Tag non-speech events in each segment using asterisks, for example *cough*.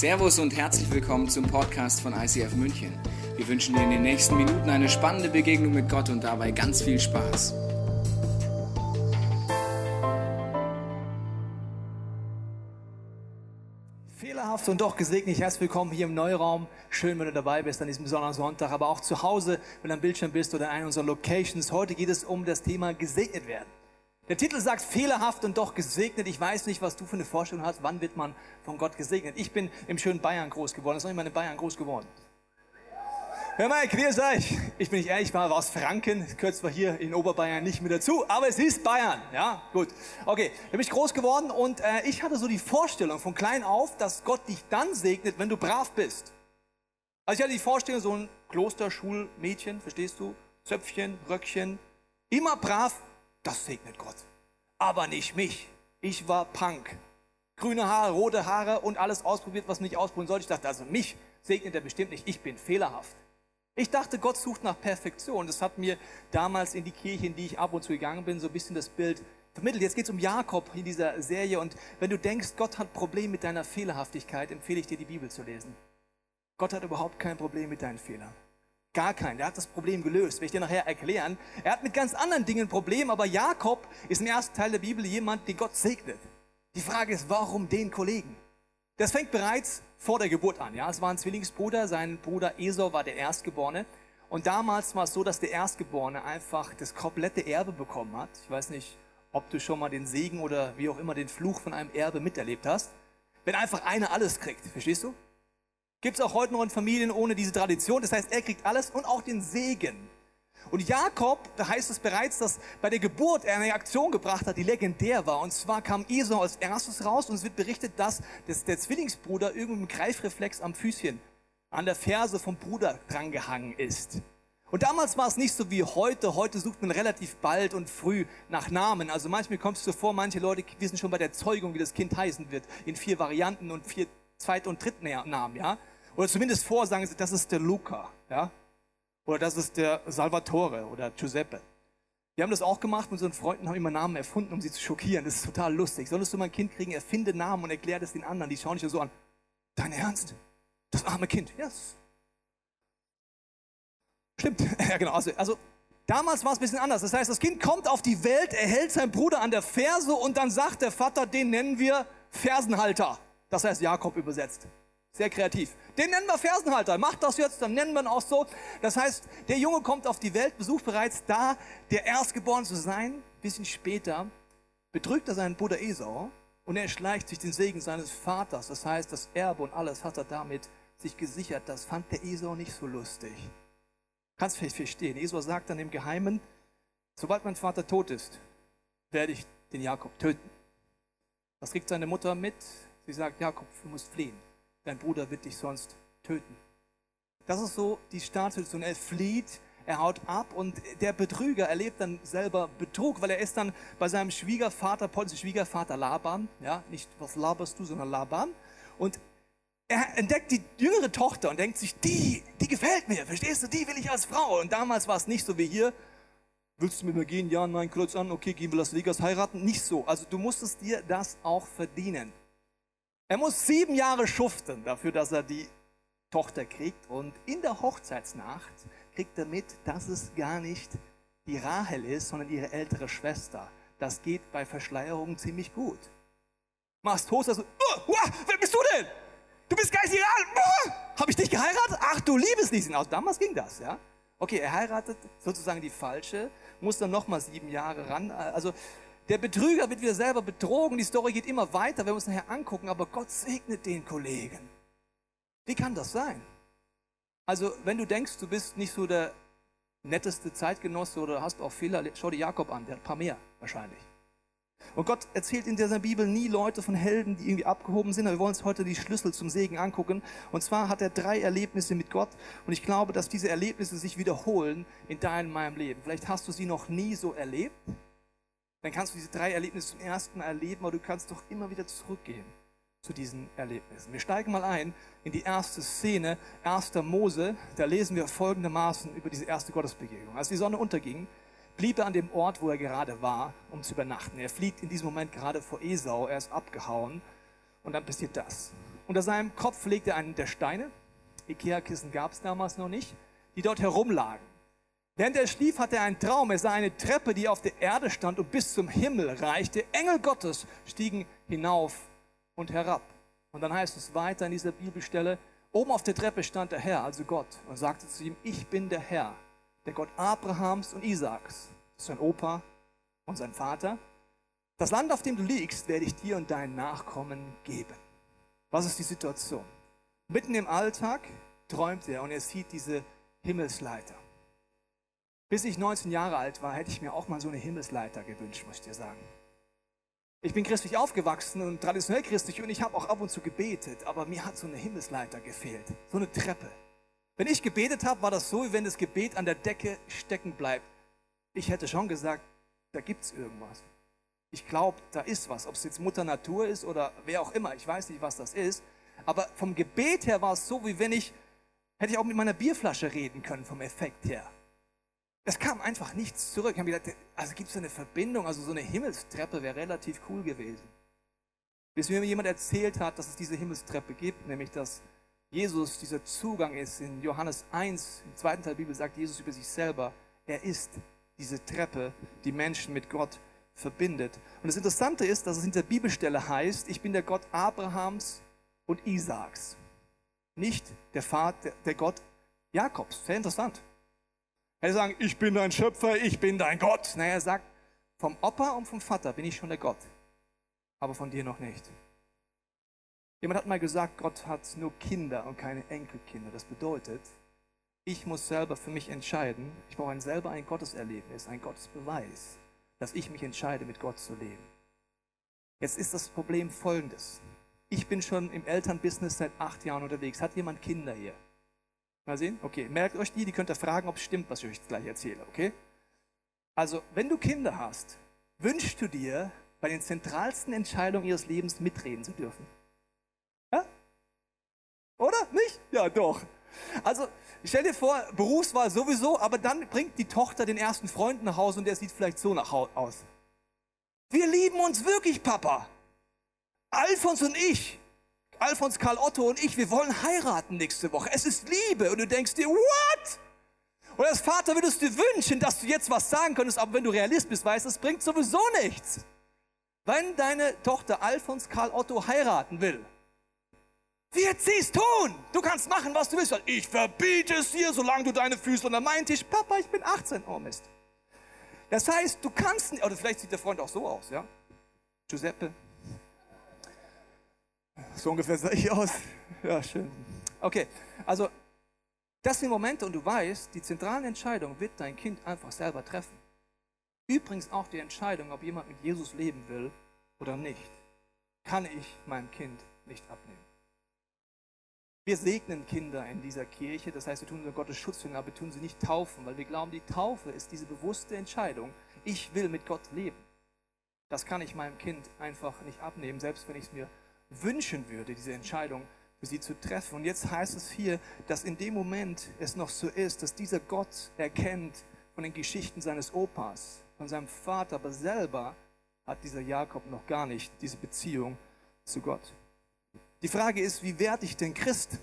Servus und herzlich willkommen zum Podcast von ICF München. Wir wünschen dir in den nächsten Minuten eine spannende Begegnung mit Gott und dabei ganz viel Spaß. Fehlerhaft und doch gesegnet. Herzlich willkommen hier im Neuraum. Schön, wenn du dabei bist an diesem besonderen Sonntag, aber auch zu Hause, wenn du am Bildschirm bist oder in einer unserer Locations. Heute geht es um das Thema gesegnet werden. Der Titel sagt fehlerhaft und doch gesegnet. Ich weiß nicht, was du für eine Vorstellung hast. Wann wird man von Gott gesegnet? Ich bin im schönen Bayern groß geworden. Das ist noch immer in Bayern groß geworden. Hör mal, grüß euch. Ich bin nicht ehrlich, war aus Franken. Gehört zwar hier in Oberbayern nicht mehr dazu, aber es ist Bayern. Ja, gut. Okay, da bin ich groß geworden und äh, ich hatte so die Vorstellung von klein auf, dass Gott dich dann segnet, wenn du brav bist. Also ich hatte die Vorstellung, so ein Klosterschulmädchen, verstehst du? Zöpfchen, Röckchen, immer brav, das segnet Gott. Aber nicht mich. Ich war Punk. Grüne Haare, rote Haare und alles ausprobiert, was nicht ausprobieren sollte. Ich dachte, also mich segnet er bestimmt nicht. Ich bin fehlerhaft. Ich dachte, Gott sucht nach Perfektion. Das hat mir damals in die Kirche, in die ich ab und zu gegangen bin, so ein bisschen das Bild vermittelt. Jetzt geht es um Jakob in dieser Serie. Und wenn du denkst, Gott hat Probleme mit deiner Fehlerhaftigkeit, empfehle ich dir, die Bibel zu lesen. Gott hat überhaupt kein Problem mit deinen Fehlern. Gar kein. Der hat das Problem gelöst. Werde ich dir nachher erklären. Er hat mit ganz anderen Dingen ein Problem, aber Jakob ist im ersten Teil der Bibel jemand, den Gott segnet. Die Frage ist, warum den Kollegen? Das fängt bereits vor der Geburt an. Ja, es war ein Zwillingsbruder. Sein Bruder Esau war der Erstgeborene. Und damals war es so, dass der Erstgeborene einfach das komplette Erbe bekommen hat. Ich weiß nicht, ob du schon mal den Segen oder wie auch immer den Fluch von einem Erbe miterlebt hast. Wenn einfach einer alles kriegt, verstehst du? Gibt es auch heute noch in Familien ohne diese Tradition. Das heißt, er kriegt alles und auch den Segen. Und Jakob, da heißt es bereits, dass bei der Geburt er eine Aktion gebracht hat, die legendär war. Und zwar kam Esau als erstes raus und es wird berichtet, dass der Zwillingsbruder irgendwie mit Greifreflex am Füßchen, an der Ferse vom Bruder drangehangen ist. Und damals war es nicht so wie heute. Heute sucht man relativ bald und früh nach Namen. Also manchmal kommt es so vor, manche Leute wissen schon bei der Zeugung, wie das Kind heißen wird, in vier Varianten und vier Zweit- und Drittnamen, ja. Oder zumindest vorsagen sie, das ist der Luca, ja. Oder das ist der Salvatore oder Giuseppe. Wir haben das auch gemacht unseren Freunden, haben immer Namen erfunden, um sie zu schockieren. Das ist total lustig. Solltest du mal ein Kind kriegen, erfinde Namen und erklär das den anderen. Die schauen dich so an. Dein Ernst? Das arme Kind. Yes. Stimmt. *laughs* ja, genau. Also, also damals war es ein bisschen anders. Das heißt, das Kind kommt auf die Welt, er hält seinen Bruder an der Ferse und dann sagt der Vater, den nennen wir Fersenhalter. Das heißt Jakob übersetzt. Sehr kreativ. Den nennen wir Fersenhalter. Macht das jetzt, dann nennen wir ihn auch so. Das heißt, der Junge kommt auf die Welt, besucht bereits da, der Erstgeboren zu sein. Ein bisschen später betrügt er seinen Bruder Esau und er schleicht sich den Segen seines Vaters. Das heißt, das Erbe und alles hat er damit sich gesichert. Das fand der Esau nicht so lustig. Kannst vielleicht verstehen. Esau sagt dann im Geheimen, sobald mein Vater tot ist, werde ich den Jakob töten. Was kriegt seine Mutter mit? Sie sagt, Jakob, du musst fliehen. Dein Bruder wird dich sonst töten. Das ist so die Startsituation. Er flieht, er haut ab und der Betrüger erlebt dann selber Betrug, weil er ist dann bei seinem Schwiegervater, polnischen Schwiegervater Laban, ja, nicht was laberst du, sondern Laban. Und er entdeckt die jüngere Tochter und denkt sich, die, die gefällt mir, verstehst du, die will ich als Frau. Und damals war es nicht so wie hier, willst du mit mir gehen? Ja, nein, kreuz an, okay, gehen wir Las Vegas heiraten. Nicht so. Also du musstest dir das auch verdienen. Er muss sieben Jahre schuften dafür, dass er die Tochter kriegt. Und in der Hochzeitsnacht kriegt er mit, dass es gar nicht die Rahel ist, sondern ihre ältere Schwester. Das geht bei Verschleierungen ziemlich gut. Machst Host, also, oh, oh, wer bist du denn? Du bist geistig oh, Habe ich dich geheiratet? Ach du Liebesnießen. Aus damals ging das, ja. Okay, er heiratet sozusagen die falsche, muss dann nochmal sieben Jahre ran. Also der Betrüger wird wieder selber betrogen. Die Story geht immer weiter, wenn wir uns nachher angucken. Aber Gott segnet den Kollegen. Wie kann das sein? Also, wenn du denkst, du bist nicht so der netteste Zeitgenosse oder hast auch Fehler, schau dir Jakob an, der hat ein paar mehr wahrscheinlich. Und Gott erzählt in dieser Bibel nie Leute von Helden, die irgendwie abgehoben sind. Aber wir wollen uns heute die Schlüssel zum Segen angucken. Und zwar hat er drei Erlebnisse mit Gott. Und ich glaube, dass diese Erlebnisse sich wiederholen in deinem, meinem Leben. Vielleicht hast du sie noch nie so erlebt dann kannst du diese drei Erlebnisse zum ersten Mal erleben, aber du kannst doch immer wieder zurückgehen zu diesen Erlebnissen. Wir steigen mal ein in die erste Szene, 1. Mose. Da lesen wir folgendermaßen über diese erste Gottesbegegnung. Als die Sonne unterging, blieb er an dem Ort, wo er gerade war, um zu übernachten. Er fliegt in diesem Moment gerade vor Esau, er ist abgehauen und dann passiert das. unter seinem Kopf legte er einen der Steine, Ikea-Kissen gab es damals noch nicht, die dort herumlagen. Während er schlief, hatte er einen Traum. Er sah eine Treppe, die auf der Erde stand und bis zum Himmel reichte. Engel Gottes stiegen hinauf und herab. Und dann heißt es weiter in dieser Bibelstelle, oben auf der Treppe stand der Herr, also Gott, und sagte zu ihm, ich bin der Herr, der Gott Abrahams und Isaaks, sein Opa und sein Vater. Das Land, auf dem du liegst, werde ich dir und deinen Nachkommen geben. Was ist die Situation? Mitten im Alltag träumt er und er sieht diese Himmelsleiter. Bis ich 19 Jahre alt war, hätte ich mir auch mal so eine Himmelsleiter gewünscht, muss ich dir sagen. Ich bin christlich aufgewachsen und traditionell christlich und ich habe auch ab und zu gebetet, aber mir hat so eine Himmelsleiter gefehlt, so eine Treppe. Wenn ich gebetet habe, war das so, wie wenn das Gebet an der Decke stecken bleibt. Ich hätte schon gesagt, da gibt es irgendwas. Ich glaube, da ist was. Ob es jetzt Mutter Natur ist oder wer auch immer, ich weiß nicht, was das ist. Aber vom Gebet her war es so, wie wenn ich, hätte ich auch mit meiner Bierflasche reden können, vom Effekt her. Es kam einfach nichts zurück. Ich habe gedacht, also gibt es eine Verbindung? Also so eine Himmelstreppe wäre relativ cool gewesen. Bis mir jemand erzählt hat, dass es diese Himmelstreppe gibt, nämlich dass Jesus dieser Zugang ist. In Johannes 1, im zweiten Teil der Bibel sagt Jesus über sich selber, er ist diese Treppe, die Menschen mit Gott verbindet. Und das Interessante ist, dass es in der Bibelstelle heißt, ich bin der Gott Abrahams und Isaaks. Nicht der Vater, der Gott Jakobs. Sehr interessant. Er sagt, ich bin dein Schöpfer, ich bin dein Gott. Naja, er sagt, vom Opa und vom Vater bin ich schon der Gott, aber von dir noch nicht. Jemand hat mal gesagt, Gott hat nur Kinder und keine Enkelkinder. Das bedeutet, ich muss selber für mich entscheiden. Ich brauche selber ein Gotteserlebnis, ein Gottesbeweis, dass ich mich entscheide, mit Gott zu leben. Jetzt ist das Problem folgendes. Ich bin schon im Elternbusiness seit acht Jahren unterwegs. Hat jemand Kinder hier? Mal sehen? Okay, merkt euch die, die könnt ihr fragen, ob es stimmt, was ich euch gleich erzähle, okay? Also, wenn du Kinder hast, wünschst du dir, bei den zentralsten Entscheidungen ihres Lebens mitreden zu dürfen? Ja? Oder? Nicht? Ja, doch. Also, stell dir vor, Berufswahl sowieso, aber dann bringt die Tochter den ersten Freund nach Hause und der sieht vielleicht so nach aus. Wir lieben uns wirklich, Papa. Alfons und ich, Alfons Karl Otto und ich, wir wollen heiraten nächste Woche. Es ist Liebe. Und du denkst dir, what? Und als Vater würdest du dir wünschen, dass du jetzt was sagen könntest, aber wenn du Realist bist, weißt du, es bringt sowieso nichts. Wenn deine Tochter Alfons Karl Otto heiraten will, wird sie es tun. Du kannst machen, was du willst. Ich verbiete es dir, solange du deine Füße unter meinen Tisch. Papa, ich bin 18. Oh Mist. Das heißt, du kannst, oder vielleicht sieht der Freund auch so aus, ja? Giuseppe, so ungefähr sah ich aus. Ja, schön. Okay, also das sind Momente und du weißt, die zentrale Entscheidung wird dein Kind einfach selber treffen. Übrigens auch die Entscheidung, ob jemand mit Jesus leben will oder nicht, kann ich meinem Kind nicht abnehmen. Wir segnen Kinder in dieser Kirche, das heißt, wir tun sie Gottes Schutzjünger, aber wir tun sie nicht taufen, weil wir glauben, die Taufe ist diese bewusste Entscheidung, ich will mit Gott leben. Das kann ich meinem Kind einfach nicht abnehmen, selbst wenn ich es mir wünschen würde, diese Entscheidung für sie zu treffen. Und jetzt heißt es hier, dass in dem Moment es noch so ist, dass dieser Gott erkennt von den Geschichten seines Opas, von seinem Vater, aber selber hat dieser Jakob noch gar nicht diese Beziehung zu Gott. Die Frage ist, wie werde ich denn Christ?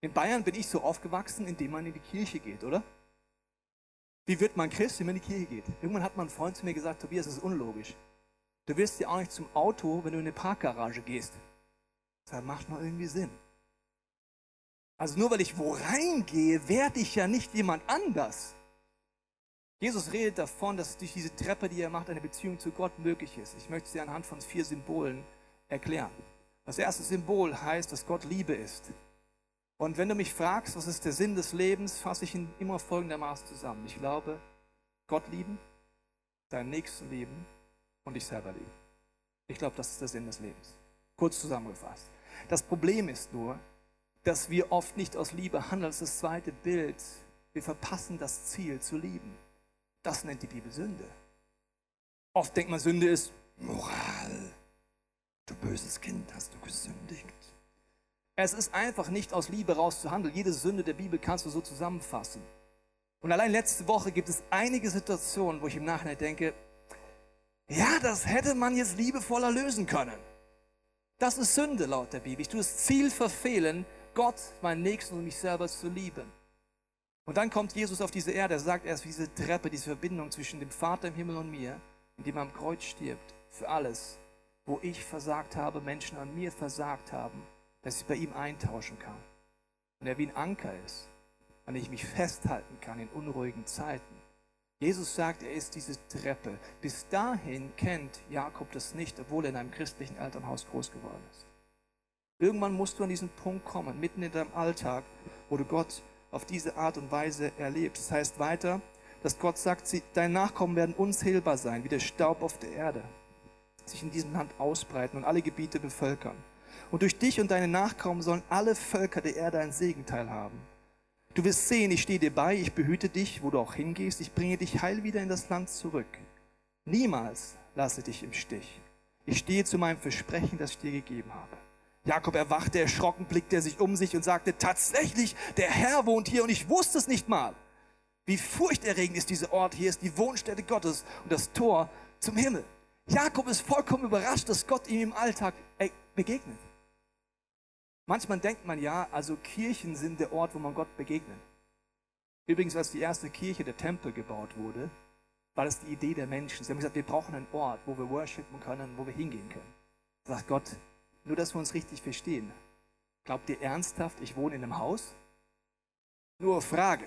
In Bayern bin ich so aufgewachsen, indem man in die Kirche geht, oder? Wie wird man Christ, wenn man in die Kirche geht? Irgendwann hat mein Freund zu mir gesagt, Tobias, das ist unlogisch. Du wirst ja auch nicht zum Auto, wenn du in eine Parkgarage gehst. Das macht noch irgendwie Sinn. Also nur weil ich wo reingehe, werde ich ja nicht jemand anders. Jesus redet davon, dass durch diese Treppe, die er macht, eine Beziehung zu Gott möglich ist. Ich möchte sie anhand von vier Symbolen erklären. Das erste Symbol heißt, dass Gott Liebe ist. Und wenn du mich fragst, was ist der Sinn des Lebens, fasse ich ihn immer folgendermaßen zusammen. Ich glaube, Gott lieben, deinen Nächsten lieben und dich selber lieben. Ich glaube, das ist der Sinn des Lebens. Kurz zusammengefasst. Das Problem ist nur, dass wir oft nicht aus Liebe handeln. Das ist das zweite Bild. Wir verpassen das Ziel zu lieben. Das nennt die Bibel Sünde. Oft denkt man, Sünde ist Moral. Du böses Kind, hast du gesündigt. Es ist einfach nicht aus Liebe rauszuhandeln. Jede Sünde der Bibel kannst du so zusammenfassen. Und allein letzte Woche gibt es einige Situationen, wo ich im Nachhinein denke, ja, das hätte man jetzt liebevoller lösen können. Das ist Sünde laut der Bibel. Ich tue das Ziel verfehlen, Gott, meinen Nächsten und mich selber zu lieben. Und dann kommt Jesus auf diese Erde, er sagt erst diese Treppe, diese Verbindung zwischen dem Vater im Himmel und mir, indem er am Kreuz stirbt, für alles, wo ich versagt habe, Menschen an mir versagt haben, dass ich bei ihm eintauschen kann. Und er wie ein Anker ist, an dem ich mich festhalten kann in unruhigen Zeiten. Jesus sagt, er ist diese Treppe. Bis dahin kennt Jakob das nicht, obwohl er in einem christlichen Elternhaus groß geworden ist. Irgendwann musst du an diesen Punkt kommen, mitten in deinem Alltag, wo du Gott auf diese Art und Weise erlebst. Das heißt weiter, dass Gott sagt, deine Nachkommen werden unzählbar sein, wie der Staub auf der Erde, sich in diesem Land ausbreiten und alle Gebiete bevölkern. Und durch dich und deine Nachkommen sollen alle Völker der Erde ein Segenteil haben. Du wirst sehen, ich stehe dir bei, ich behüte dich, wo du auch hingehst, ich bringe dich heil wieder in das Land zurück. Niemals lasse dich im Stich. Ich stehe zu meinem Versprechen, das ich dir gegeben habe. Jakob erwachte erschrocken, blickte er sich um sich und sagte, tatsächlich, der Herr wohnt hier und ich wusste es nicht mal. Wie furchterregend ist dieser Ort hier, ist die Wohnstätte Gottes und das Tor zum Himmel. Jakob ist vollkommen überrascht, dass Gott ihm im Alltag begegnet. Manchmal denkt man ja, also Kirchen sind der Ort, wo man Gott begegnet. Übrigens, als die erste Kirche, der Tempel, gebaut wurde, war das die Idee der Menschen. Sie haben gesagt, wir brauchen einen Ort, wo wir worshipen können, wo wir hingehen können. Sagt Gott, nur dass wir uns richtig verstehen. Glaubt ihr ernsthaft, ich wohne in einem Haus? Nur Frage.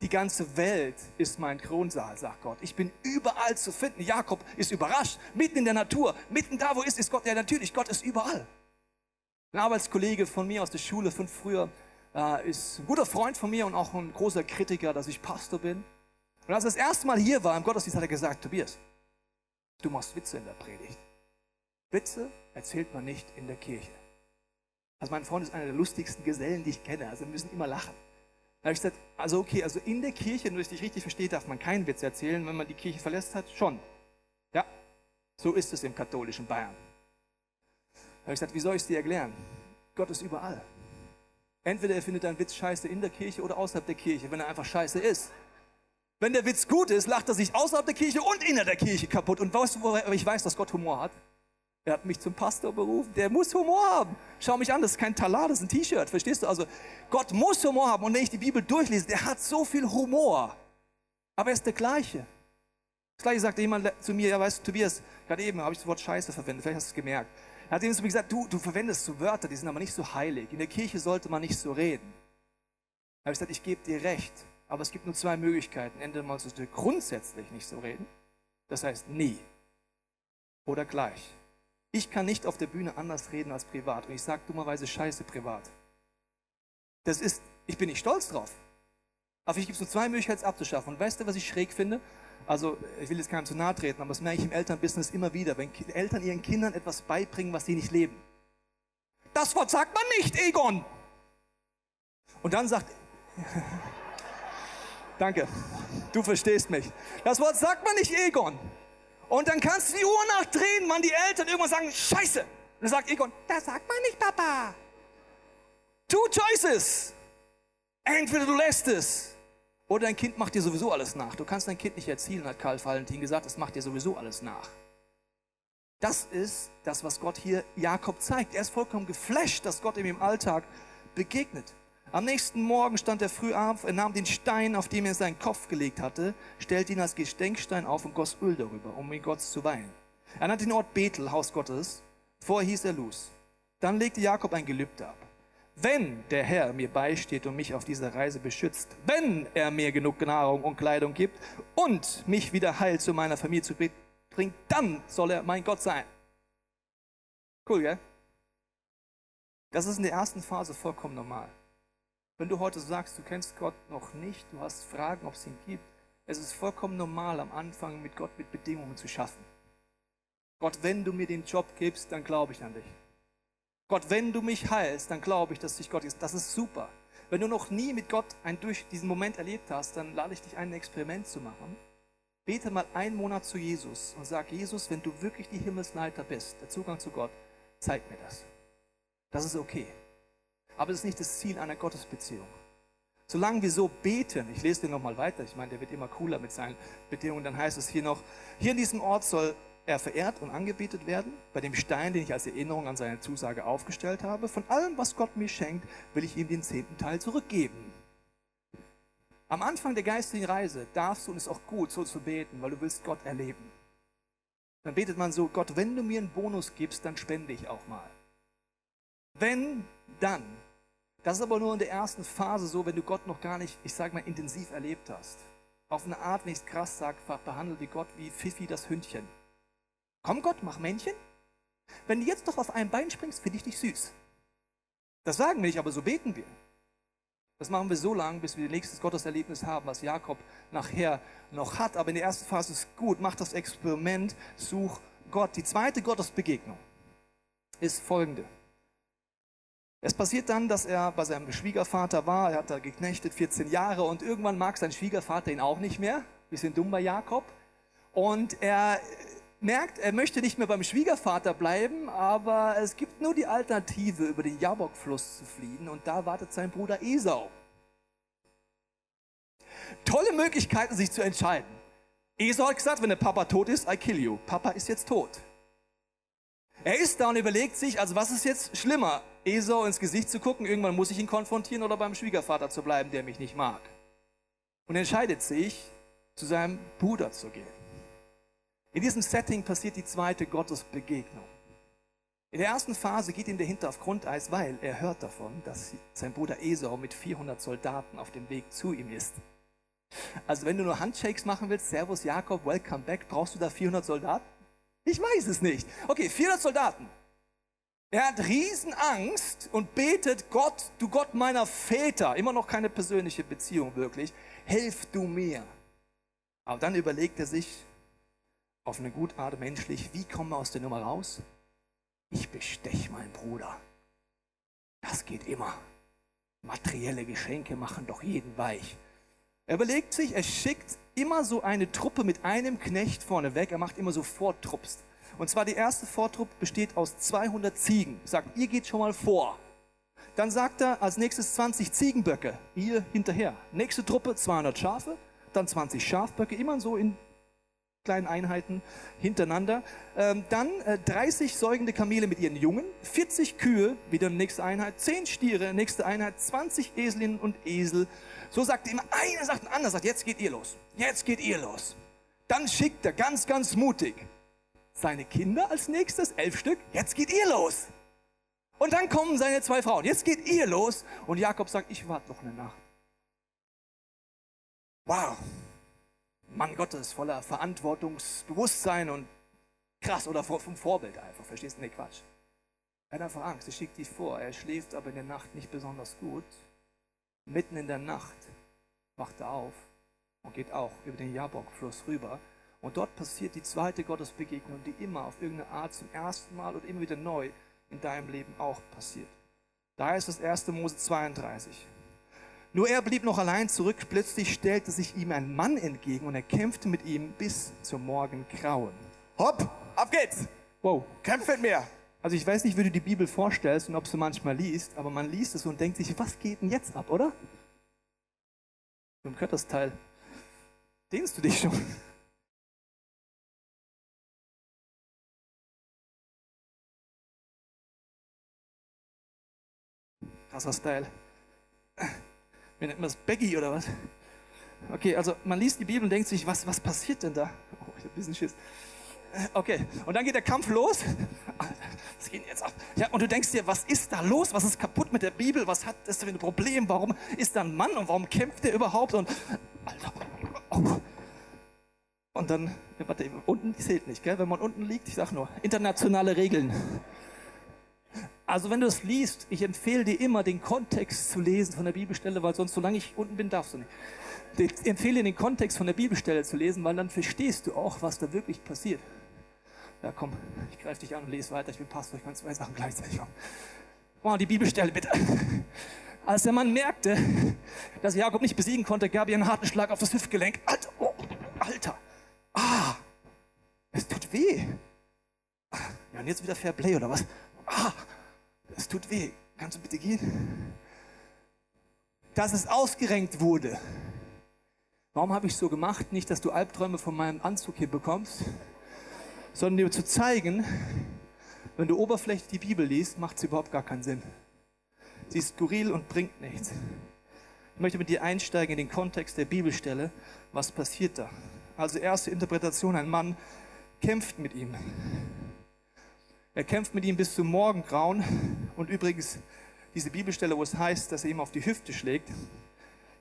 Die ganze Welt ist mein Kronsaal, sagt Gott. Ich bin überall zu finden. Jakob ist überrascht. Mitten in der Natur, mitten da, wo ist, ist Gott. Ja, natürlich, Gott ist überall. Ein Arbeitskollege von mir aus der Schule von früher äh, ist ein guter Freund von mir und auch ein großer Kritiker, dass ich Pastor bin. Und als er das erste Mal hier war im Gottesdienst, hat er gesagt, Tobias, du machst Witze in der Predigt. Witze erzählt man nicht in der Kirche. Also mein Freund ist einer der lustigsten Gesellen, die ich kenne. Also wir müssen immer lachen. Da habe ich gesagt, also okay, also in der Kirche, nur dass ich dich richtig verstehe, darf man keinen Witz erzählen, wenn man die Kirche verlässt hat, schon. Ja, so ist es im katholischen Bayern. Habe ich gesagt, wie soll ich es dir erklären? Gott ist überall. Entweder er findet einen Witz scheiße in der Kirche oder außerhalb der Kirche, wenn er einfach scheiße ist. Wenn der Witz gut ist, lacht er sich außerhalb der Kirche und innerhalb der Kirche kaputt. Und weißt du, woher ich weiß, dass Gott Humor hat? Er hat mich zum Pastor berufen. Der muss Humor haben. Schau mich an, das ist kein Talar, das ist ein T-Shirt. Verstehst du? Also Gott muss Humor haben. Und wenn ich die Bibel durchlese, der hat so viel Humor. Aber er ist der gleiche. Das gleiche sagte jemand zu mir, ja weißt du, Tobias, gerade eben habe ich das Wort Scheiße verwendet, vielleicht hast du es gemerkt. Er hat ihm mir gesagt, du, du verwendest so Wörter, die sind aber nicht so heilig. In der Kirche sollte man nicht so reden. Habe ich gesagt, ich gebe dir recht. Aber es gibt nur zwei Möglichkeiten. Entweder mal sollst du grundsätzlich nicht so reden. Das heißt nie. Oder gleich. Ich kann nicht auf der Bühne anders reden als privat. Und ich sage dummerweise Scheiße privat. Das ist, ich bin nicht stolz drauf. Aber ich gibt es nur zwei Möglichkeiten, abzuschaffen. Und weißt du, was ich schräg finde? Also, ich will jetzt keinem zu nahe treten, aber das merke ich im Elternbusiness immer wieder, wenn Eltern ihren Kindern etwas beibringen, was sie nicht leben. Das Wort sagt man nicht, Egon! Und dann sagt, *laughs* danke, du verstehst mich. Das Wort sagt man nicht, Egon. Und dann kannst du die Uhr nachdrehen, wann die Eltern irgendwann sagen, Scheiße. Und dann sagt Egon, das sagt man nicht, Papa. Two choices. Entweder du lässt es oder dein Kind macht dir sowieso alles nach. Du kannst dein Kind nicht erzielen, hat Karl Valentin gesagt, es macht dir sowieso alles nach. Das ist das, was Gott hier Jakob zeigt. Er ist vollkommen geflasht, dass Gott ihm im Alltag begegnet. Am nächsten Morgen stand er früh auf, er nahm den Stein, auf dem er seinen Kopf gelegt hatte, stellte ihn als Gedenkstein auf und goss Öl darüber, um ihn Gott zu weihen. Er nannte den Ort Bethel, Haus Gottes. Vorher hieß er Luz. Dann legte Jakob ein Gelübde ab. Wenn der Herr mir beisteht und mich auf dieser Reise beschützt, wenn er mir genug Nahrung und Kleidung gibt und mich wieder heil zu meiner Familie zu bringen, dann soll er mein Gott sein. Cool, gell? Das ist in der ersten Phase vollkommen normal. Wenn du heute sagst, du kennst Gott noch nicht, du hast Fragen, ob es ihn gibt, es ist vollkommen normal, am Anfang mit Gott mit Bedingungen zu schaffen. Gott, wenn du mir den Job gibst, dann glaube ich an dich. Gott, wenn du mich heilst, dann glaube ich, dass dich Gott ist. Das ist super. Wenn du noch nie mit Gott einen, durch diesen Moment erlebt hast, dann lade ich dich ein, ein Experiment zu machen. Bete mal einen Monat zu Jesus und sag, Jesus, wenn du wirklich die Himmelsleiter bist, der Zugang zu Gott, zeig mir das. Das ist okay. Aber es ist nicht das Ziel einer Gottesbeziehung. Solange wir so beten, ich lese den nochmal weiter, ich meine, der wird immer cooler mit seinen Bedingungen, dann heißt es hier noch, hier in diesem Ort soll er verehrt und angebetet werden, bei dem Stein, den ich als Erinnerung an seine Zusage aufgestellt habe. Von allem, was Gott mir schenkt, will ich ihm den zehnten Teil zurückgeben. Am Anfang der geistlichen Reise darfst du, und es ist auch gut, so zu beten, weil du willst Gott erleben. Dann betet man so, Gott, wenn du mir einen Bonus gibst, dann spende ich auch mal. Wenn, dann. Das ist aber nur in der ersten Phase so, wenn du Gott noch gar nicht, ich sage mal, intensiv erlebt hast. Auf eine Art, wenn ich es krass sage, behandelt wie Gott wie Fifi das Hündchen. Komm Gott, mach Männchen. Wenn du jetzt doch auf ein Bein springst, finde ich dich süß. Das sagen wir nicht, aber so beten wir. Das machen wir so lange, bis wir das nächste Gotteserlebnis haben, was Jakob nachher noch hat. Aber in der ersten Phase ist gut, mach das Experiment, such Gott. Die zweite Gottesbegegnung ist folgende. Es passiert dann, dass er bei seinem Schwiegervater war, er hat da geknechtet 14 Jahre und irgendwann mag sein Schwiegervater ihn auch nicht mehr. Bisschen dumm bei Jakob. Und er merkt, er möchte nicht mehr beim Schwiegervater bleiben, aber es gibt nur die Alternative, über den Jabok-Fluss zu fliehen und da wartet sein Bruder Esau. Tolle Möglichkeiten, sich zu entscheiden. Esau hat gesagt, wenn der Papa tot ist, I kill you. Papa ist jetzt tot. Er ist da und überlegt sich, also was ist jetzt schlimmer, Esau ins Gesicht zu gucken, irgendwann muss ich ihn konfrontieren oder beim Schwiegervater zu bleiben, der mich nicht mag. Und entscheidet sich, zu seinem Bruder zu gehen. In diesem Setting passiert die zweite Gottesbegegnung. In der ersten Phase geht ihm der Hinter auf Grundeis, weil er hört davon, dass sein Bruder Esau mit 400 Soldaten auf dem Weg zu ihm ist. Also wenn du nur Handshakes machen willst, Servus Jakob, welcome back, brauchst du da 400 Soldaten? Ich weiß es nicht. Okay, 400 Soldaten. Er hat Riesenangst und betet, Gott, du Gott meiner Väter, immer noch keine persönliche Beziehung wirklich, hilf du mir. Aber dann überlegt er sich auf eine gute Art menschlich, wie kommen wir aus der Nummer raus? Ich bestech meinen Bruder. Das geht immer. Materielle Geschenke machen doch jeden weich. Er überlegt sich, er schickt immer so eine Truppe mit einem Knecht vorne weg. Er macht immer so Vortrupps. Und zwar die erste Vortrupp besteht aus 200 Ziegen. Sagt, ihr geht schon mal vor. Dann sagt er als nächstes 20 Ziegenböcke, ihr hinterher. Nächste Truppe 200 Schafe, dann 20 Schafböcke, immer so in kleinen Einheiten hintereinander. Ähm, dann äh, 30 säugende Kamele mit ihren Jungen, 40 Kühe, wieder nächste Einheit, 10 Stiere, nächste Einheit, 20 Eselinnen und Esel. So sagt er immer, einer sagt ein anderer, sagt, jetzt geht ihr los, jetzt geht ihr los. Dann schickt er ganz, ganz mutig seine Kinder als nächstes, elf Stück, jetzt geht ihr los. Und dann kommen seine zwei Frauen, jetzt geht ihr los. Und Jakob sagt, ich warte noch eine Nacht. Wow, Mann Gottes, voller Verantwortungsbewusstsein und krass oder vom Vorbild einfach, verstehst du? Nee, Quatsch. Er hat einfach Angst, er schickt die vor, er schläft aber in der Nacht nicht besonders gut. Mitten in der Nacht wacht er auf und geht auch über den Jabok-Fluss rüber. Und dort passiert die zweite Gottesbegegnung, die immer auf irgendeine Art zum ersten Mal und immer wieder neu in deinem Leben auch passiert. Da ist das 1. Mose 32. Nur er blieb noch allein zurück. Plötzlich stellte sich ihm ein Mann entgegen und er kämpfte mit ihm bis zum Morgengrauen. Hopp, ab geht's! Wow, kämpf mit mir! Also ich weiß nicht, wie du die Bibel vorstellst und ob du manchmal liest, aber man liest es und denkt sich, was geht denn jetzt ab, oder? Im Göttersteil. Dehnst du dich schon? Krasser Style. Wie nennt man das? Baggy oder was? Okay, also man liest die Bibel und denkt sich, was, was passiert denn da? Oh, ich hab ein bisschen Schiss. Okay, und dann geht der Kampf los. *laughs* Was geht jetzt ab? Ja, und du denkst dir, was ist da los? Was ist kaputt mit der Bibel? Was hat das für ein Problem? Warum ist da ein Mann und warum kämpft der überhaupt? Und, Alter, oh. und dann, warte, unten zählt nicht, gell? Wenn man unten liegt, ich sag nur, internationale Regeln. Also wenn du es liest, ich empfehle dir immer, den Kontext zu lesen von der Bibelstelle, weil sonst, solange ich unten bin, darfst du nicht. Ich empfehle dir, den Kontext von der Bibelstelle zu lesen, weil dann verstehst du auch, was da wirklich passiert. Ja, komm, ich greife dich an und lese weiter. Ich bin Pastor, ich kann zwei Sachen gleichzeitig machen. Oh, die Bibelstelle bitte. Als der Mann merkte, dass Jakob nicht besiegen konnte, gab er einen harten Schlag auf das Hüftgelenk. Alter, oh, Alter. Ah, es tut weh. Ja, und jetzt wieder Fair Play oder was? Ah, es tut weh. Kannst du bitte gehen? Dass es ausgerenkt wurde. Warum habe ich so gemacht? Nicht, dass du Albträume von meinem Anzug hier bekommst, sondern dir zu zeigen, wenn du oberflächlich die Bibel liest, macht sie überhaupt gar keinen Sinn. Sie ist skurril und bringt nichts. Ich möchte mit dir einsteigen in den Kontext der Bibelstelle. Was passiert da? Also erste Interpretation, ein Mann kämpft mit ihm. Er kämpft mit ihm bis zum Morgengrauen. Und übrigens, diese Bibelstelle, wo es heißt, dass er ihm auf die Hüfte schlägt,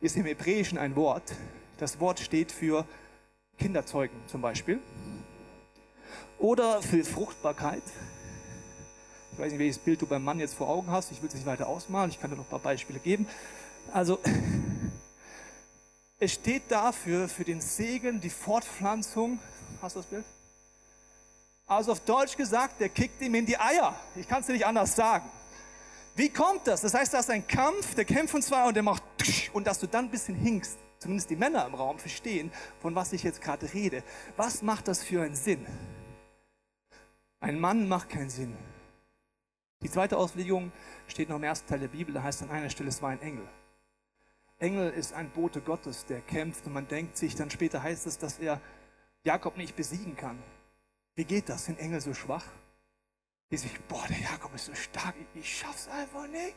ist im Hebräischen ein Wort. Das Wort steht für Kinderzeugen zum Beispiel. Oder für Fruchtbarkeit. Ich weiß nicht, welches Bild du beim Mann jetzt vor Augen hast. Ich will es nicht weiter ausmalen. Ich kann dir noch ein paar Beispiele geben. Also, es steht dafür, für den Segen, die Fortpflanzung. Hast du das Bild? Also auf Deutsch gesagt, der kickt ihm in die Eier. Ich kann es dir nicht anders sagen. Wie kommt das? Das heißt, da ist ein Kampf, der kämpft von zwei und der macht und dass du dann ein bisschen hinkst, zumindest die Männer im Raum verstehen, von was ich jetzt gerade rede. Was macht das für einen Sinn? Ein Mann macht keinen Sinn. Die zweite Auslegung steht noch im ersten Teil der Bibel, da heißt an einer Stelle, es war ein Engel. Engel ist ein Bote Gottes, der kämpft und man denkt sich, dann später heißt es, dass er Jakob nicht besiegen kann. Wie geht das? Sind Engel so schwach? Die sich, boah, der Jakob ist so stark, ich schaff's einfach nicht.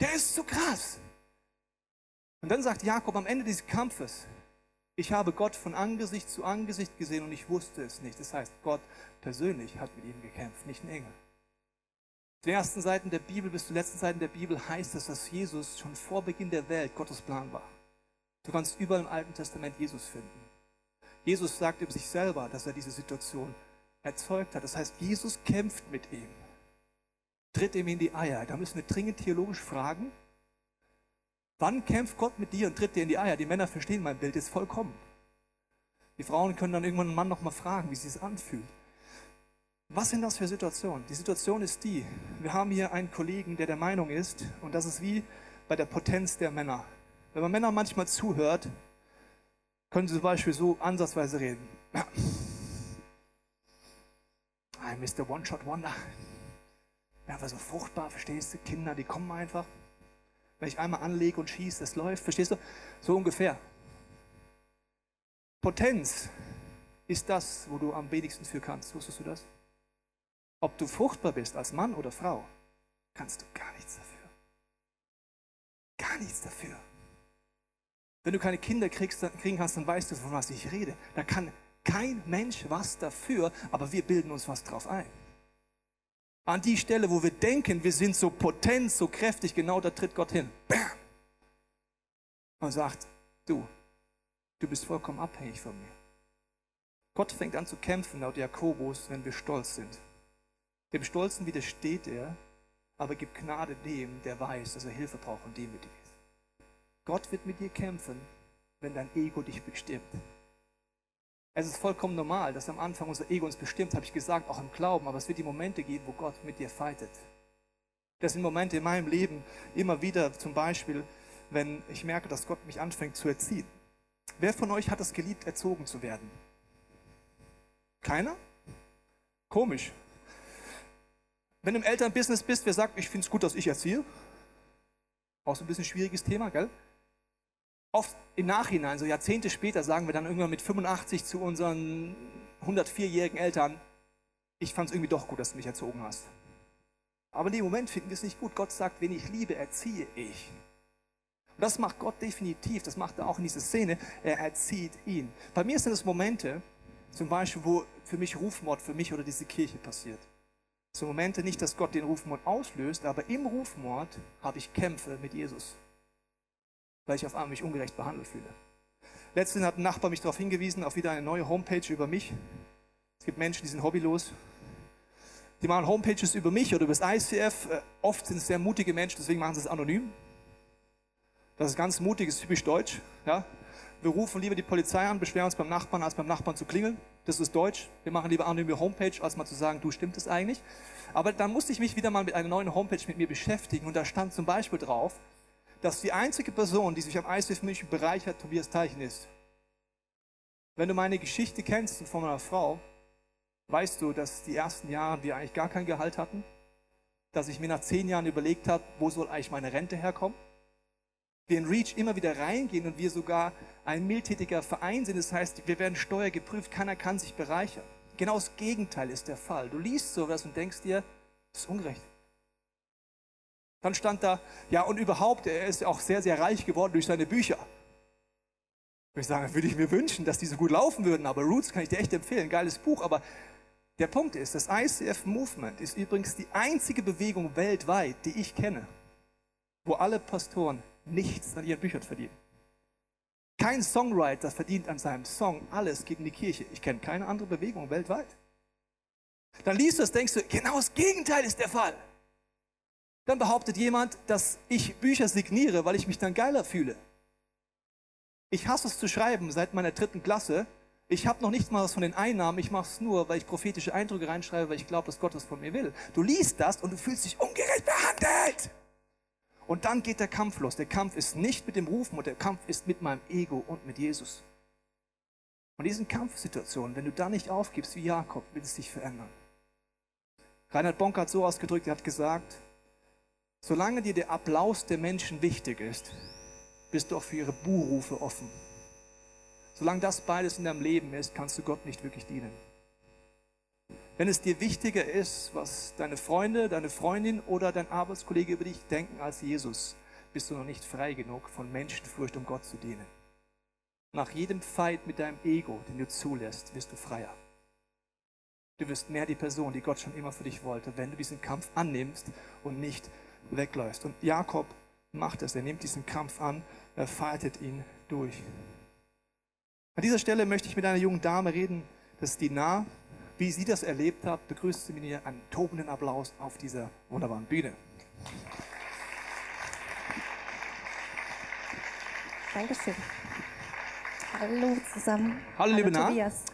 Der ist so krass. Und dann sagt Jakob am Ende dieses Kampfes, ich habe Gott von Angesicht zu Angesicht gesehen und ich wusste es nicht. Das heißt, Gott persönlich hat mit ihm gekämpft, nicht ein Engel. Zu den ersten Seiten der Bibel bis zu den letzten Seiten der Bibel heißt es, dass Jesus schon vor Beginn der Welt Gottes Plan war. Du kannst überall im Alten Testament Jesus finden. Jesus sagt über sich selber, dass er diese Situation erzeugt hat. Das heißt, Jesus kämpft mit ihm, tritt ihm in die Eier. Da müssen wir dringend theologisch fragen, wann kämpft Gott mit dir und tritt dir in die Eier? Die Männer verstehen mein Bild jetzt vollkommen. Die Frauen können dann irgendwann einen Mann nochmal fragen, wie sie es anfühlt. Was sind das für Situationen? Die Situation ist die, wir haben hier einen Kollegen, der der Meinung ist, und das ist wie bei der Potenz der Männer. Wenn man Männer manchmal zuhört, können Sie zum Beispiel so ansatzweise reden. I'm Mr. One-Shot-Wonder. Aber so fruchtbar, verstehst du? Kinder, die kommen einfach. Wenn ich einmal anlege und schieße, es läuft, verstehst du? So ungefähr. Potenz ist das, wo du am wenigsten für kannst. Wusstest du das? Ob du fruchtbar bist als Mann oder Frau, kannst du gar nichts dafür. Gar nichts dafür. Wenn du keine Kinder kriegst, dann, kriegen kannst, dann weißt du, von was ich rede. Da kann kein Mensch was dafür, aber wir bilden uns was drauf ein. An die Stelle, wo wir denken, wir sind so potent, so kräftig, genau da tritt Gott hin. Bam! Und sagt, du, du bist vollkommen abhängig von mir. Gott fängt an zu kämpfen, laut Jakobus, wenn wir stolz sind. Dem Stolzen widersteht er, aber gibt Gnade dem, der weiß, dass er Hilfe braucht und demütig ist. Gott wird mit dir kämpfen, wenn dein Ego dich bestimmt. Es ist vollkommen normal, dass am Anfang unser Ego uns bestimmt, habe ich gesagt, auch im Glauben, aber es wird die Momente geben, wo Gott mit dir fightet. Das sind Momente in meinem Leben immer wieder, zum Beispiel, wenn ich merke, dass Gott mich anfängt zu erziehen. Wer von euch hat es geliebt, erzogen zu werden? Keiner? Komisch. Wenn du im Elternbusiness bist, wer sagt, ich finde es gut, dass ich erziehe? Auch so ein bisschen schwieriges Thema, gell? Oft im Nachhinein, so Jahrzehnte später, sagen wir dann irgendwann mit 85 zu unseren 104-jährigen Eltern, ich fand es irgendwie doch gut, dass du mich erzogen hast. Aber in dem Moment finden wir es nicht gut. Gott sagt, wen ich liebe, erziehe ich. Und das macht Gott definitiv, das macht er auch in dieser Szene, er erzieht ihn. Bei mir sind es Momente, zum Beispiel, wo für mich Rufmord, für mich oder diese Kirche passiert. So Momente nicht, dass Gott den Rufmord auslöst, aber im Rufmord habe ich Kämpfe mit Jesus weil ich auf einmal mich ungerecht behandelt fühle. Letztens hat ein Nachbar mich darauf hingewiesen, auf wieder eine neue Homepage über mich. Es gibt Menschen, die sind hobbylos. Die machen Homepages über mich oder über das ICF. Äh, oft sind es sehr mutige Menschen, deswegen machen sie es anonym. Das ist ganz mutig, ist typisch deutsch. Ja? Wir rufen lieber die Polizei an, beschweren uns beim Nachbarn, als beim Nachbarn zu klingeln. Das ist deutsch. Wir machen lieber anonyme Homepage, als mal zu sagen, du stimmt es eigentlich. Aber dann musste ich mich wieder mal mit einer neuen Homepage mit mir beschäftigen und da stand zum Beispiel drauf, dass die einzige Person, die sich am ICF München bereichert, Tobias Teichen ist. Wenn du meine Geschichte kennst und von meiner Frau, weißt du, dass die ersten Jahre wir eigentlich gar kein Gehalt hatten, dass ich mir nach zehn Jahren überlegt habe, wo soll eigentlich meine Rente herkommen? Wir in REACH immer wieder reingehen und wir sogar ein mildtätiger Verein sind. Das heißt, wir werden steuergeprüft, keiner kann sich bereichern. Genau das Gegenteil ist der Fall. Du liest sowas und denkst dir, das ist ungerecht. Dann stand da, ja und überhaupt, er ist auch sehr, sehr reich geworden durch seine Bücher. Würde ich sagen, würde ich mir wünschen, dass die so gut laufen würden, aber Roots kann ich dir echt empfehlen, geiles Buch, aber der Punkt ist, das ICF Movement ist übrigens die einzige Bewegung weltweit, die ich kenne, wo alle Pastoren nichts an ihren Büchern verdienen. Kein Songwriter verdient an seinem Song, alles geht in die Kirche. Ich kenne keine andere Bewegung weltweit. Dann liest du das, denkst du, genau das Gegenteil ist der Fall. Dann behauptet jemand, dass ich Bücher signiere, weil ich mich dann geiler fühle. Ich hasse es zu schreiben seit meiner dritten Klasse. Ich habe noch nicht mal was von den Einnahmen, ich mache es nur, weil ich prophetische Eindrücke reinschreibe, weil ich glaube, dass Gott das von mir will. Du liest das und du fühlst dich ungerecht behandelt. Und dann geht der Kampf los. Der Kampf ist nicht mit dem Rufen und der Kampf ist mit meinem Ego und mit Jesus. Und diesen Kampfsituationen, wenn du da nicht aufgibst wie Jakob, wird es dich verändern. Reinhard Bonk hat so ausgedrückt, er hat gesagt, solange dir der Applaus der Menschen wichtig ist, bist du auch für ihre Buhrufe offen. Solange das beides in deinem Leben ist, kannst du Gott nicht wirklich dienen. Wenn es dir wichtiger ist, was deine Freunde, deine Freundin oder dein Arbeitskollege über dich denken als Jesus, bist du noch nicht frei genug von Menschenfurcht, um Gott zu dienen. Nach jedem Fight mit deinem Ego, den du zulässt, wirst du freier. Du wirst mehr die Person, die Gott schon immer für dich wollte, wenn du diesen Kampf annimmst und nicht wegläufst. Und Jakob macht es. Er nimmt diesen Kampf an, er fightet ihn durch. An dieser Stelle möchte ich mit einer jungen Dame reden, das ist Dinar. Wie sie das erlebt hat, begrüßt sie mir einen tobenden Applaus auf dieser wunderbaren Bühne. Dankeschön. Hallo zusammen. Hallo, liebe Na. Tobias.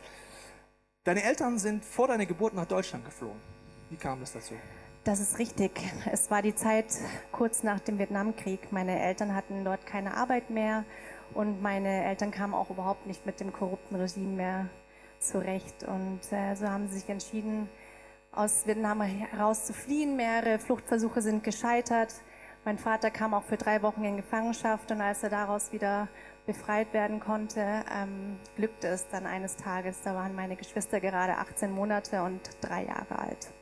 Deine Eltern sind vor deiner Geburt nach Deutschland geflohen. Wie kam das dazu? Das ist richtig. Es war die Zeit kurz nach dem Vietnamkrieg. Meine Eltern hatten dort keine Arbeit mehr und meine Eltern kamen auch überhaupt nicht mit dem korrupten Regime mehr zurecht. Und äh, so haben sie sich entschieden, aus Vietnam heraus zu fliehen. Mehrere Fluchtversuche sind gescheitert. Mein Vater kam auch für drei Wochen in Gefangenschaft und als er daraus wieder befreit werden konnte, ähm, glückte es dann eines Tages. Da waren meine Geschwister gerade 18 Monate und drei Jahre alt.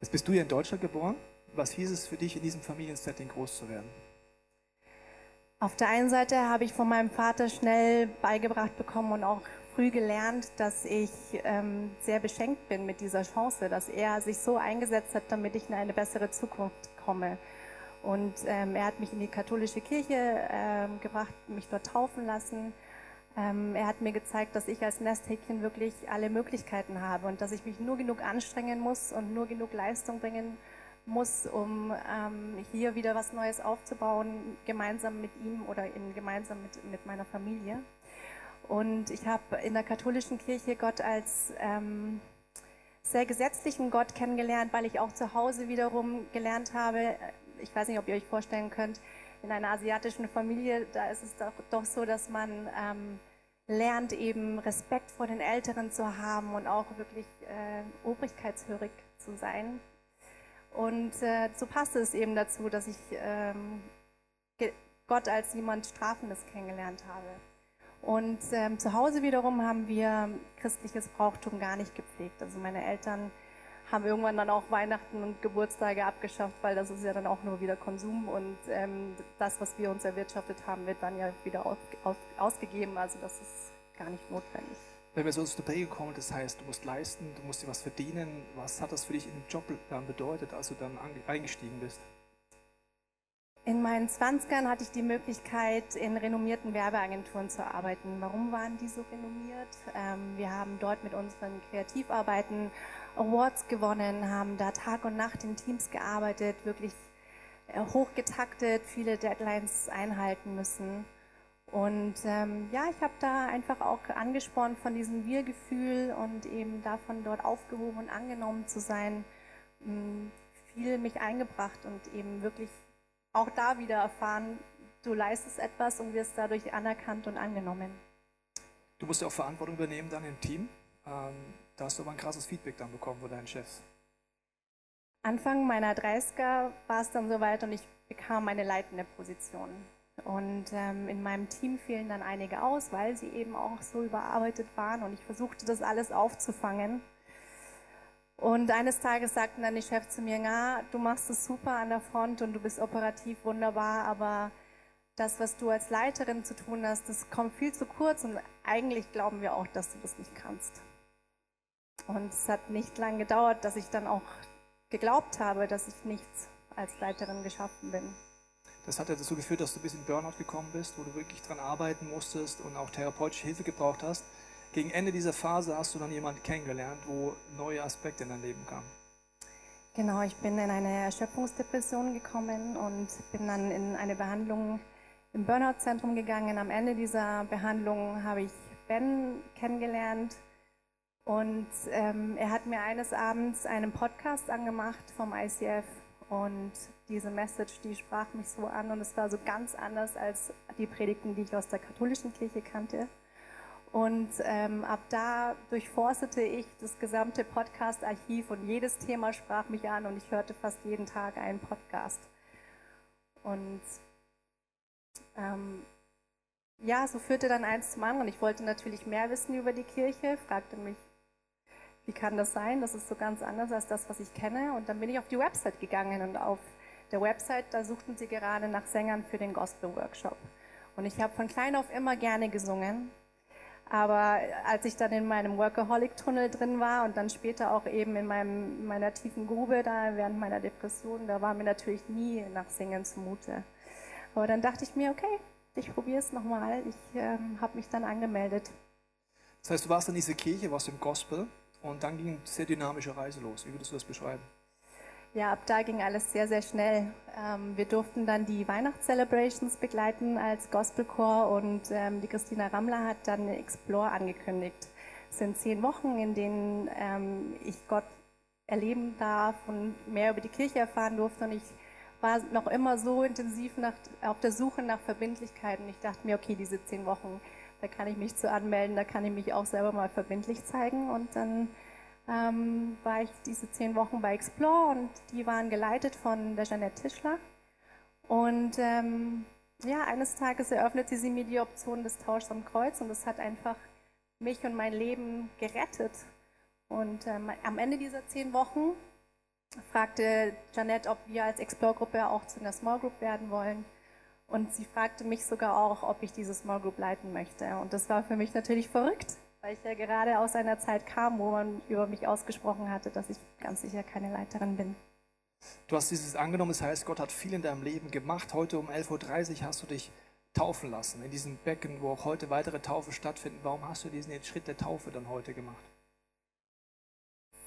Jetzt bist du ja in Deutschland geboren. Was hieß es für dich, in diesem Familiensetting groß zu werden? Auf der einen Seite habe ich von meinem Vater schnell beigebracht bekommen und auch früh gelernt, dass ich ähm, sehr beschenkt bin mit dieser Chance, dass er sich so eingesetzt hat, damit ich in eine bessere Zukunft komme. Und ähm, er hat mich in die katholische Kirche ähm, gebracht, mich dort taufen lassen. Ähm, er hat mir gezeigt, dass ich als Nesthäkchen wirklich alle Möglichkeiten habe und dass ich mich nur genug anstrengen muss und nur genug Leistung bringen muss, um ähm, hier wieder was Neues aufzubauen, gemeinsam mit ihm oder in, gemeinsam mit, mit meiner Familie. Und ich habe in der katholischen Kirche Gott als ähm, sehr gesetzlichen Gott kennengelernt, weil ich auch zu Hause wiederum gelernt habe, ich weiß nicht, ob ihr euch vorstellen könnt, in einer asiatischen Familie, da ist es doch, doch so, dass man ähm, lernt, eben Respekt vor den Älteren zu haben und auch wirklich äh, obrigkeitshörig zu sein. Und äh, so passte es eben dazu, dass ich ähm, Gott als jemand Strafendes kennengelernt habe. Und ähm, zu Hause wiederum haben wir christliches Brauchtum gar nicht gepflegt. Also meine Eltern haben irgendwann dann auch Weihnachten und Geburtstage abgeschafft, weil das ist ja dann auch nur wieder Konsum und ähm, das, was wir uns erwirtschaftet haben, wird dann ja wieder aus, aus, ausgegeben. Also das ist gar nicht notwendig. Wenn wir so der Prägung kommen, das heißt, du musst leisten, du musst dir was verdienen. Was hat das für dich im Job dann bedeutet, als du dann eingestiegen bist? In meinen Zwanzigern hatte ich die Möglichkeit, in renommierten Werbeagenturen zu arbeiten. Warum waren die so renommiert? Ähm, wir haben dort mit unseren Kreativarbeiten Awards gewonnen, haben da Tag und Nacht in Teams gearbeitet, wirklich äh, hochgetaktet, viele Deadlines einhalten müssen. Und ähm, ja, ich habe da einfach auch angespornt von diesem Wir-Gefühl und eben davon dort aufgehoben und angenommen zu sein, hm, viel mich eingebracht und eben wirklich auch da wieder erfahren, du leistest etwas und wirst dadurch anerkannt und angenommen. Du musst ja auch Verantwortung übernehmen dann im Team. Ähm, da hast du aber ein krasses Feedback dann bekommen von deinen Chefs. Anfang meiner 30er war es dann soweit und ich bekam eine leitende Position. Und ähm, in meinem Team fielen dann einige aus, weil sie eben auch so überarbeitet waren und ich versuchte das alles aufzufangen. Und eines Tages sagten dann die Chefs zu mir, na, du machst es super an der Front und du bist operativ wunderbar, aber das, was du als Leiterin zu tun hast, das kommt viel zu kurz und eigentlich glauben wir auch, dass du das nicht kannst. Und es hat nicht lange gedauert, dass ich dann auch geglaubt habe, dass ich nichts als Leiterin geschaffen bin. Das hat ja dazu geführt, dass du bis in Burnout gekommen bist, wo du wirklich dran arbeiten musstest und auch therapeutische Hilfe gebraucht hast. Gegen Ende dieser Phase hast du dann jemanden kennengelernt, wo neue Aspekte in dein Leben kamen. Genau, ich bin in eine Erschöpfungsdepression gekommen und bin dann in eine Behandlung im Burnout-Zentrum gegangen. Am Ende dieser Behandlung habe ich Ben kennengelernt und ähm, er hat mir eines Abends einen Podcast angemacht vom ICF und diese Message, die sprach mich so an und es war so ganz anders als die Predigten, die ich aus der katholischen Kirche kannte. Und ähm, ab da durchforstete ich das gesamte Podcast-Archiv und jedes Thema sprach mich an und ich hörte fast jeden Tag einen Podcast. Und ähm, ja, so führte dann eins zum anderen. Ich wollte natürlich mehr wissen über die Kirche, fragte mich, wie kann das sein? Das ist so ganz anders als das, was ich kenne. Und dann bin ich auf die Website gegangen und auf der Website, da suchten sie gerade nach Sängern für den Gospel-Workshop. Und ich habe von klein auf immer gerne gesungen. Aber als ich dann in meinem Workaholic-Tunnel drin war und dann später auch eben in meinem, meiner tiefen Grube da während meiner Depression, da war mir natürlich nie nach Singen zumute. Aber dann dachte ich mir, okay, ich probiere es nochmal. Ich ähm, habe mich dann angemeldet. Das heißt, du warst in dieser Kirche, warst im Gospel und dann ging eine sehr dynamische Reise los. Wie würdest du das beschreiben? Ja, ab da ging alles sehr, sehr schnell. Ähm, wir durften dann die Weihnachtscelebrations begleiten als Gospelchor und ähm, die Christina Rammler hat dann Explore angekündigt. Es sind zehn Wochen, in denen ähm, ich Gott erleben darf und mehr über die Kirche erfahren durfte und ich war noch immer so intensiv nach, auf der Suche nach Verbindlichkeiten. Ich dachte mir, okay, diese zehn Wochen, da kann ich mich zu anmelden, da kann ich mich auch selber mal verbindlich zeigen. Und dann ähm, war ich diese zehn Wochen bei Explore und die waren geleitet von der Jeanette Tischler. Und ähm, ja, eines Tages eröffnete sie mir die Option des Tauschs am Kreuz und das hat einfach mich und mein Leben gerettet. Und ähm, am Ende dieser zehn Wochen fragte Janette, ob wir als Explore-Gruppe auch zu einer Small Group werden wollen. Und sie fragte mich sogar auch, ob ich diese Small Group leiten möchte. Und das war für mich natürlich verrückt, weil ich ja gerade aus einer Zeit kam, wo man über mich ausgesprochen hatte, dass ich ganz sicher keine Leiterin bin. Du hast dieses angenommen, das heißt, Gott hat viel in deinem Leben gemacht. Heute um 11.30 Uhr hast du dich taufen lassen, in diesem Becken, wo auch heute weitere Taufe stattfinden. Warum hast du diesen Schritt der Taufe dann heute gemacht?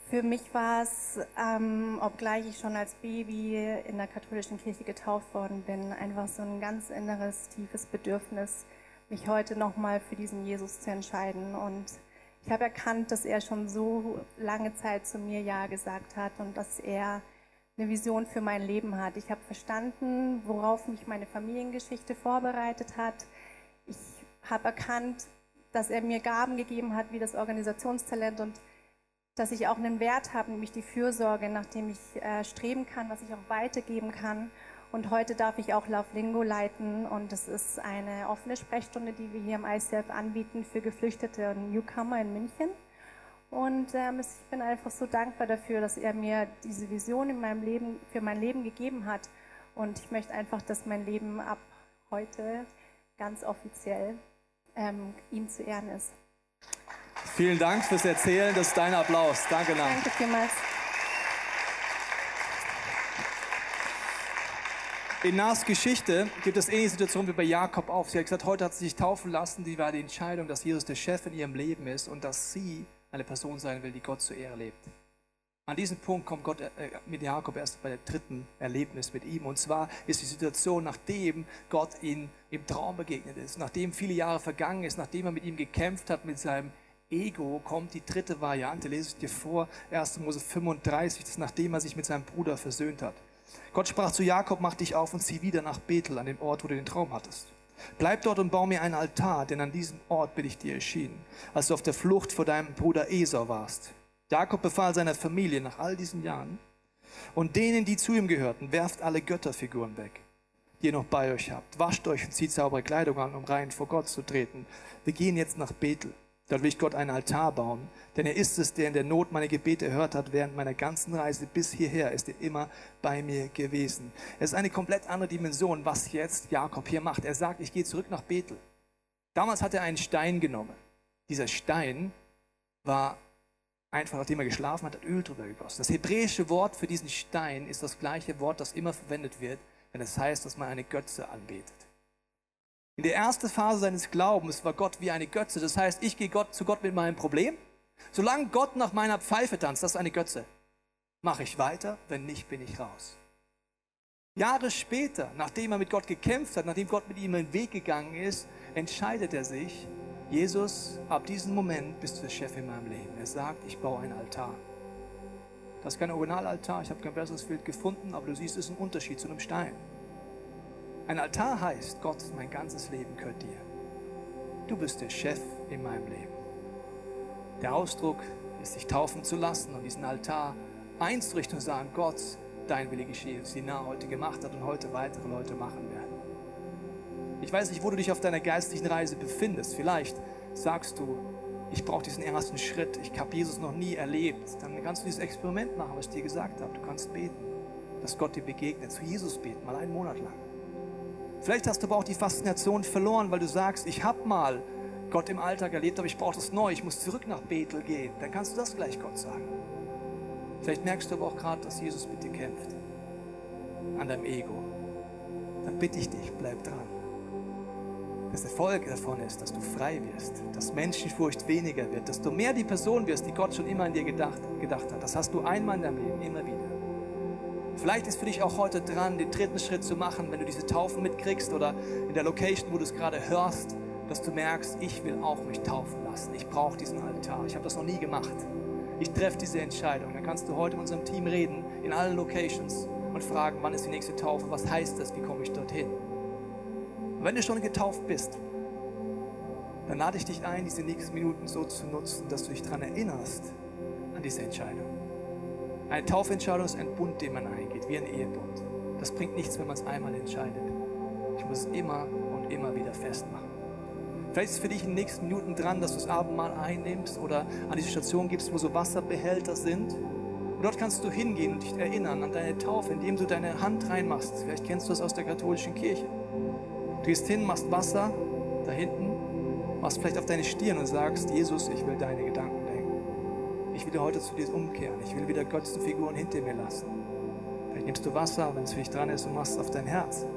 Für mich war es, ähm, obgleich ich schon als Baby in der katholischen Kirche getauft worden bin, einfach so ein ganz inneres, tiefes Bedürfnis, mich heute nochmal für diesen Jesus zu entscheiden. Und ich habe erkannt, dass er schon so lange Zeit zu mir Ja gesagt hat und dass er eine Vision für mein Leben hat. Ich habe verstanden, worauf mich meine Familiengeschichte vorbereitet hat. Ich habe erkannt, dass er mir Gaben gegeben hat, wie das Organisationstalent und dass ich auch einen Wert habe, nämlich die Fürsorge, nach dem ich äh, streben kann, was ich auch weitergeben kann. Und heute darf ich auch Love Lingo leiten und es ist eine offene Sprechstunde, die wir hier im ICF anbieten für Geflüchtete und Newcomer in München. Und ähm, ich bin einfach so dankbar dafür, dass er mir diese Vision in meinem Leben, für mein Leben gegeben hat. Und ich möchte einfach, dass mein Leben ab heute ganz offiziell ähm, ihm zu Ehren ist. Vielen Dank fürs Erzählen. Das ist dein Applaus. Danke, Lang. Danke vielmals. In Nas Geschichte gibt es ähnliche Situation wie bei Jakob auf. Sie hat gesagt, heute hat sie sich taufen lassen. Die war die Entscheidung, dass Jesus der Chef in ihrem Leben ist und dass sie eine Person sein will, die Gott zur Ehre lebt. An diesem Punkt kommt Gott äh, mit Jakob erst bei dem dritten Erlebnis mit ihm. Und zwar ist die Situation, nachdem Gott ihm im Traum begegnet ist, nachdem viele Jahre vergangen ist, nachdem er mit ihm gekämpft hat, mit seinem Ego kommt die dritte Variante, lese ich dir vor, 1. Mose 35, das ist nachdem er sich mit seinem Bruder versöhnt hat. Gott sprach zu Jakob, mach dich auf und zieh wieder nach Bethel, an den Ort, wo du den Traum hattest. Bleib dort und bau mir einen Altar, denn an diesem Ort bin ich dir erschienen, als du auf der Flucht vor deinem Bruder Esau warst. Jakob befahl seiner Familie nach all diesen Jahren und denen, die zu ihm gehörten, werft alle Götterfiguren weg, die ihr noch bei euch habt. Wascht euch und zieht saubere Kleidung an, um rein vor Gott zu treten. Wir gehen jetzt nach Bethel. Dort will ich Gott einen Altar bauen, denn er ist es, der in der Not meine Gebete erhört hat. Während meiner ganzen Reise bis hierher ist er immer bei mir gewesen. Es ist eine komplett andere Dimension, was jetzt Jakob hier macht. Er sagt, ich gehe zurück nach Bethel. Damals hat er einen Stein genommen. Dieser Stein war einfach, nachdem er geschlafen hat, hat Öl drüber gegossen. Das hebräische Wort für diesen Stein ist das gleiche Wort, das immer verwendet wird, wenn es heißt, dass man eine Götze anbetet. In der ersten Phase seines Glaubens war Gott wie eine Götze. Das heißt, ich gehe Gott, zu Gott mit meinem Problem. Solange Gott nach meiner Pfeife tanzt, das ist eine Götze, mache ich weiter, wenn nicht, bin ich raus. Jahre später, nachdem er mit Gott gekämpft hat, nachdem Gott mit ihm den Weg gegangen ist, entscheidet er sich, Jesus, ab diesem Moment bist du der Chef in meinem Leben. Er sagt, ich baue einen Altar. Das ist kein Originalaltar, ich habe kein besseres Bild gefunden, aber du siehst, es ist ein Unterschied zu einem Stein. Ein Altar heißt, Gott, mein ganzes Leben gehört dir. Du bist der Chef in meinem Leben. Der Ausdruck ist, sich taufen zu lassen und diesen Altar einzurichten und sagen, Gott, dein Wille geschehe, was Sina heute gemacht hat und heute weitere Leute machen werden. Ich weiß nicht, wo du dich auf deiner geistlichen Reise befindest. Vielleicht sagst du, ich brauche diesen ersten Schritt. Ich habe Jesus noch nie erlebt. Dann kannst du dieses Experiment machen, was ich dir gesagt habe. Du kannst beten, dass Gott dir begegnet. Zu Jesus beten, mal einen Monat lang. Vielleicht hast du aber auch die Faszination verloren, weil du sagst, ich habe mal Gott im Alltag erlebt, aber ich brauche das neu. Ich muss zurück nach Bethel gehen. Dann kannst du das gleich Gott sagen. Vielleicht merkst du aber auch gerade, dass Jesus mit dir kämpft. An deinem Ego. Dann bitte ich dich, bleib dran. Das Erfolg davon ist, dass du frei wirst, dass Menschenfurcht weniger wird, dass du mehr die Person wirst, die Gott schon immer in dir gedacht, gedacht hat. Das hast du einmal in deinem Leben, immer wieder. Vielleicht ist für dich auch heute dran, den dritten Schritt zu machen, wenn du diese Taufen mitkriegst oder in der Location, wo du es gerade hörst, dass du merkst, ich will auch mich taufen lassen. Ich brauche diesen Altar. Ich habe das noch nie gemacht. Ich treffe diese Entscheidung. Dann kannst du heute mit unserem Team reden, in allen Locations und fragen, wann ist die nächste Taufe? Was heißt das? Wie komme ich dorthin? Und wenn du schon getauft bist, dann lade ich dich ein, diese nächsten Minuten so zu nutzen, dass du dich daran erinnerst, an diese Entscheidung. Eine Taufentscheidung ist ein Bund, den man eingeht, wie ein Ehebund. Das bringt nichts, wenn man es einmal entscheidet. Ich muss es immer und immer wieder festmachen. Vielleicht ist es für dich in den nächsten Minuten dran, dass du das Abendmahl einnimmst oder an diese Station gibst, wo so Wasserbehälter sind. Und dort kannst du hingehen und dich erinnern an deine Taufe, indem du deine Hand reinmachst. Vielleicht kennst du das aus der katholischen Kirche. Du gehst hin, machst Wasser da hinten, machst vielleicht auf deine Stirn und sagst, Jesus, ich will deine Gedanken ich will heute zu dir umkehren. Ich will wieder Götzenfiguren hinter mir lassen. Vielleicht nimmst du Wasser, wenn es für dich dran ist, und machst es auf dein Herz.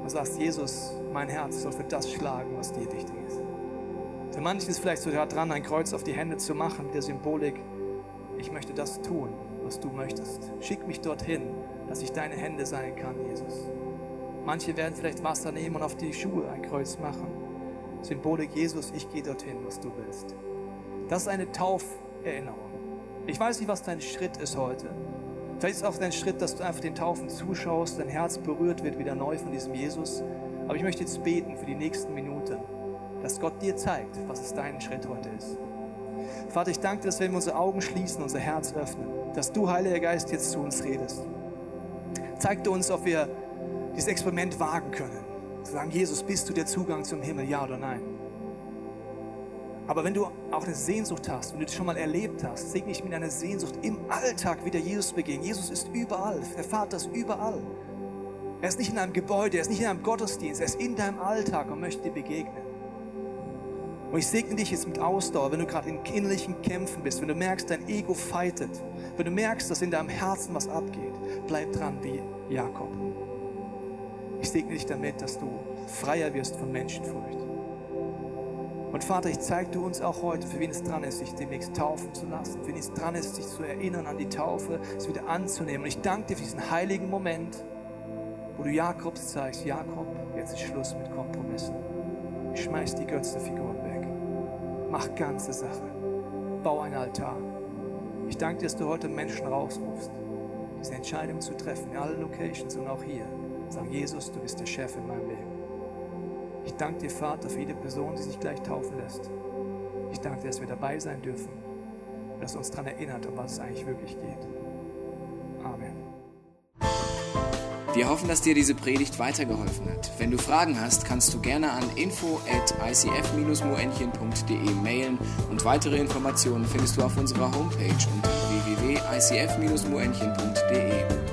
Und sagst, Jesus, mein Herz soll für das schlagen, was dir wichtig ist. Für manchen ist vielleicht sogar dran, ein Kreuz auf die Hände zu machen, mit der Symbolik, ich möchte das tun, was du möchtest. Schick mich dorthin, dass ich deine Hände sein kann, Jesus. Manche werden vielleicht Wasser nehmen und auf die Schuhe ein Kreuz machen. Symbolik, Jesus, ich gehe dorthin, was du willst. Das ist eine Taufe. Erinnerung. Ich weiß nicht, was dein Schritt ist heute. Vielleicht ist es auch dein Schritt, dass du einfach den Taufen zuschaust, dein Herz berührt wird wieder neu von diesem Jesus. Aber ich möchte jetzt beten für die nächsten Minuten, dass Gott dir zeigt, was es dein Schritt heute ist. Vater, ich danke dir, dass wenn wir unsere Augen schließen, unser Herz öffnen, dass du, Heiliger Geist, jetzt zu uns redest. Zeig dir uns, ob wir dieses Experiment wagen können. Zu sagen, Jesus, bist du der Zugang zum Himmel, ja oder nein? Aber wenn du auch eine Sehnsucht hast, wenn du das schon mal erlebt hast, segne ich mit einer Sehnsucht im Alltag wieder Jesus begegnen. Jesus ist überall, der Vater ist überall. Er ist nicht in einem Gebäude, er ist nicht in einem Gottesdienst, er ist in deinem Alltag und möchte dir begegnen. Und ich segne dich jetzt mit Ausdauer, wenn du gerade in innerlichen Kämpfen bist, wenn du merkst, dein Ego fightet, wenn du merkst, dass in deinem Herzen was abgeht, bleib dran wie Jakob. Ich segne dich damit, dass du freier wirst von Menschenfurcht. Und Vater, ich zeige du uns auch heute, für wen es dran ist, sich demnächst taufen zu lassen, für wen es dran ist, sich zu erinnern an die Taufe, es wieder anzunehmen. Und ich danke dir für diesen heiligen Moment, wo du Jakobs zeigst, Jakob, jetzt ist Schluss mit Kompromissen. Ich schmeiß die Götzenfiguren weg. Mach ganze Sache. Bau einen Altar. Ich danke dir, dass du heute Menschen rausrufst, diese Entscheidung zu treffen, in allen Locations und auch hier. Sag, Jesus, du bist der Chef in meinem Leben. Ich danke dir, Vater, für jede Person, die sich gleich taufen lässt. Ich danke dir, dass wir dabei sein dürfen und dass du uns daran erinnert, um was es eigentlich wirklich geht. Amen. Wir hoffen, dass dir diese Predigt weitergeholfen hat. Wenn du Fragen hast, kannst du gerne an info at icf-moenchen.de mailen und weitere Informationen findest du auf unserer Homepage unter www.icf-moenchen.de.